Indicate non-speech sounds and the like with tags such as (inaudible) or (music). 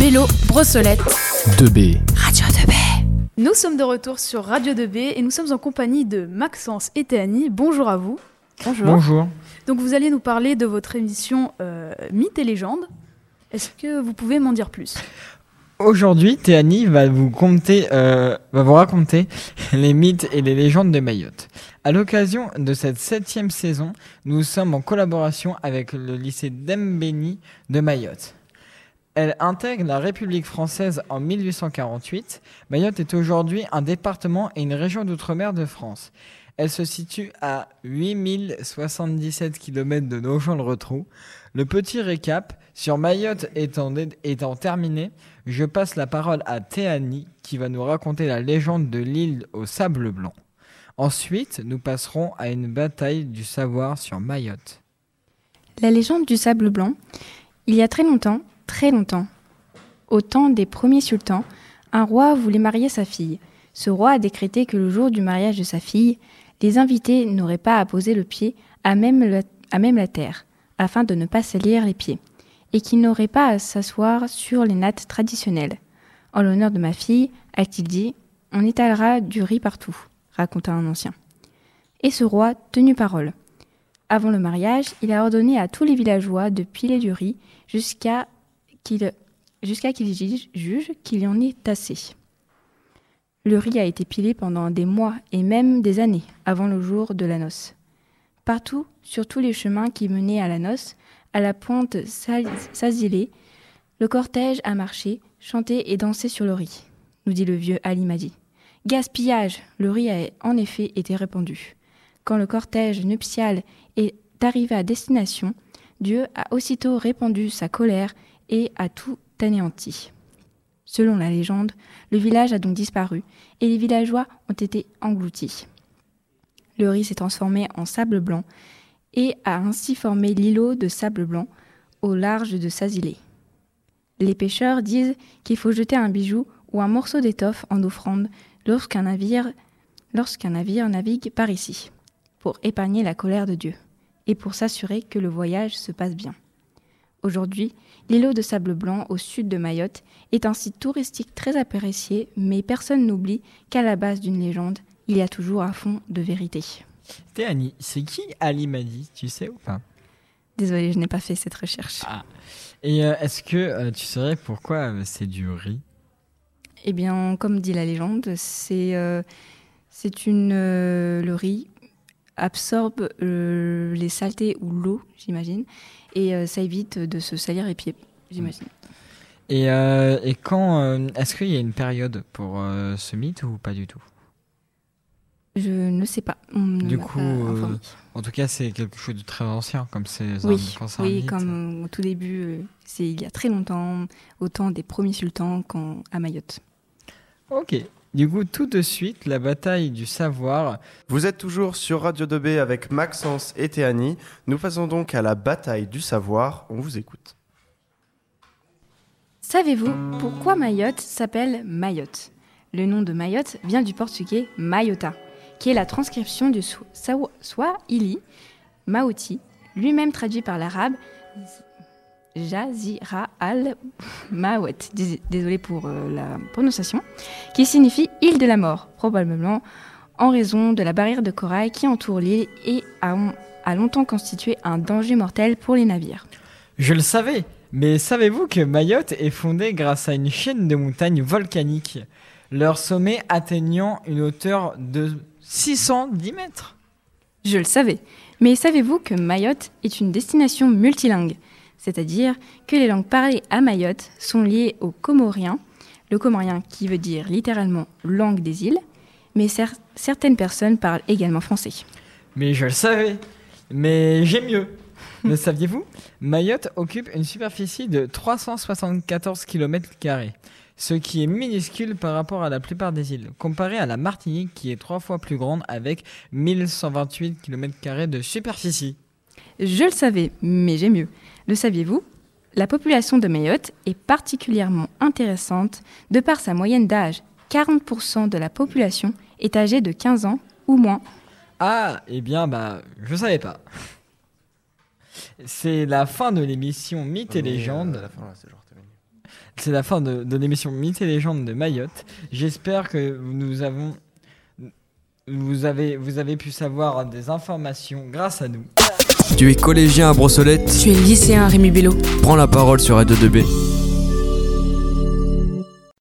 Bélo, Brossolette. 2B. Radio 2B. Nous sommes de retour sur Radio 2B et nous sommes en compagnie de Maxence et Théanie. Bonjour à vous. Bonjour. Bonjour. Donc vous allez nous parler de votre émission euh, Mythes et légendes. Est-ce que vous pouvez m'en dire plus? Aujourd'hui, Théanie va vous euh, va vous raconter (laughs) les mythes et les légendes de Mayotte. À l'occasion de cette septième saison, nous sommes en collaboration avec le lycée d'Embeni de Mayotte. Elle intègre la République française en 1848. Mayotte est aujourd'hui un département et une région d'outre-mer de France. Elle se situe à 8077 km de Nogent-le-Rotrou. Le petit récap sur Mayotte étant, étant terminé, je passe la parole à Théanie qui va nous raconter la légende de l'île au sable blanc. Ensuite, nous passerons à une bataille du savoir sur Mayotte. La légende du sable blanc. Il y a très longtemps, très longtemps, au temps des premiers sultans, un roi voulait marier sa fille. Ce roi a décrété que le jour du mariage de sa fille, les invités n'auraient pas à poser le pied à même la, terre, afin de ne pas salir les pieds, et qu'ils n'auraient pas à s'asseoir sur les nattes traditionnelles. En l'honneur de ma fille, a-t-il dit, on étalera du riz partout, raconta un ancien. Et ce roi tenu parole. Avant le mariage, il a ordonné à tous les villageois de piler du riz jusqu'à jusqu'à qu'il juge qu'il y en ait assez. Le riz a été pilé pendant des mois et même des années avant le jour de la noce. Partout, sur tous les chemins qui menaient à la noce, à la pointe Sazilé, le cortège a marché, chanté et dansé sur le riz, nous dit le vieux Ali Madi. Gaspillage Le riz a en effet été répandu. Quand le cortège nuptial est arrivé à destination, Dieu a aussitôt répandu sa colère et a tout anéanti. Selon la légende, le village a donc disparu et les villageois ont été engloutis. Le riz s'est transformé en sable blanc et a ainsi formé l'îlot de sable blanc au large de Sazilé. Les pêcheurs disent qu'il faut jeter un bijou ou un morceau d'étoffe en offrande lorsqu'un navire, lorsqu'un navire navigue par ici, pour épargner la colère de Dieu et pour s'assurer que le voyage se passe bien. Aujourd'hui, l'îlot de sable blanc au sud de Mayotte est un site touristique très apprécié, mais personne n'oublie qu'à la base d'une légende, il y a toujours un fond de vérité. Théanie, c'est qui Ali Madi, tu sais ou pas? Désolée, je n'ai pas fait cette recherche. Ah. Et euh, est-ce que euh, tu saurais pourquoi euh, c'est du riz? Eh bien, comme dit la légende, c'est c'est une le riz absorbe euh, les saletés ou l'eau, j'imagine, et euh, ça évite de se salir les pieds, j'imagine. Et, euh, et quand est-ce qu'il y a une période pour ce mythe ou pas du tout? Je ne sais pas. On Du coup, pas. En tout cas, c'est quelque chose de très ancien, comme c'est un- oui, quand c'est un oui, mythe. comme au tout début, c'est il y a très longtemps, au temps des premiers sultans quand, à Mayotte. Ok. Du coup, tout de suite, la bataille du savoir. Vous êtes toujours sur Radio 2B avec Maxence et Théanie. Nous passons donc à la bataille du savoir. On vous écoute. Savez-vous pourquoi Mayotte s'appelle Mayotte? Le nom de Mayotte vient du portugais Mayota, qui est la transcription du swahili Maoti, lui-même traduit par l'arabe Jazira al Mawet, dés- désolé pour euh, la prononciation, qui signifie île de la mort, probablement en raison de la barrière de corail qui entoure l'île et a, a longtemps constitué un danger mortel pour les navires. Je le savais, mais savez-vous que Mayotte est fondée grâce à une chaîne de montagnes volcaniques, leur sommet atteignant une hauteur de 610 mètres? Je le savais. Mais savez-vous que Mayotte est une destination multilingue? C'est-à-dire que les langues parlées à Mayotte sont liées au comorien, le comorien qui veut dire littéralement langue des îles, mais cer- certaines personnes parlent également français. Mais je le savais. Mais j'ai mieux. Le saviez-vous? Mayotte occupe une superficie de 374 km, ce qui est minuscule par rapport à la plupart des îles, comparé à la Martinique qui est trois fois plus grande avec 1128 km de superficie. Je le savais, mais j'ai mieux. Le saviez-vous? La population de Mayotte est particulièrement intéressante de par sa moyenne d'âge. 40% de la population est âgée de 15 ans ou moins. Ah, eh bien, bah, je savais pas. C'est la fin de l'émission Mythes et légendes. C'est la fin de, l'émission Mythes et légendes de Mayotte. J'espère que nous avons, vous avez, vous avez pu savoir des informations grâce à nous. Tu es collégien à Brossolette. Tu es lycéen à Rémi Bello. Prends la parole sur A22B.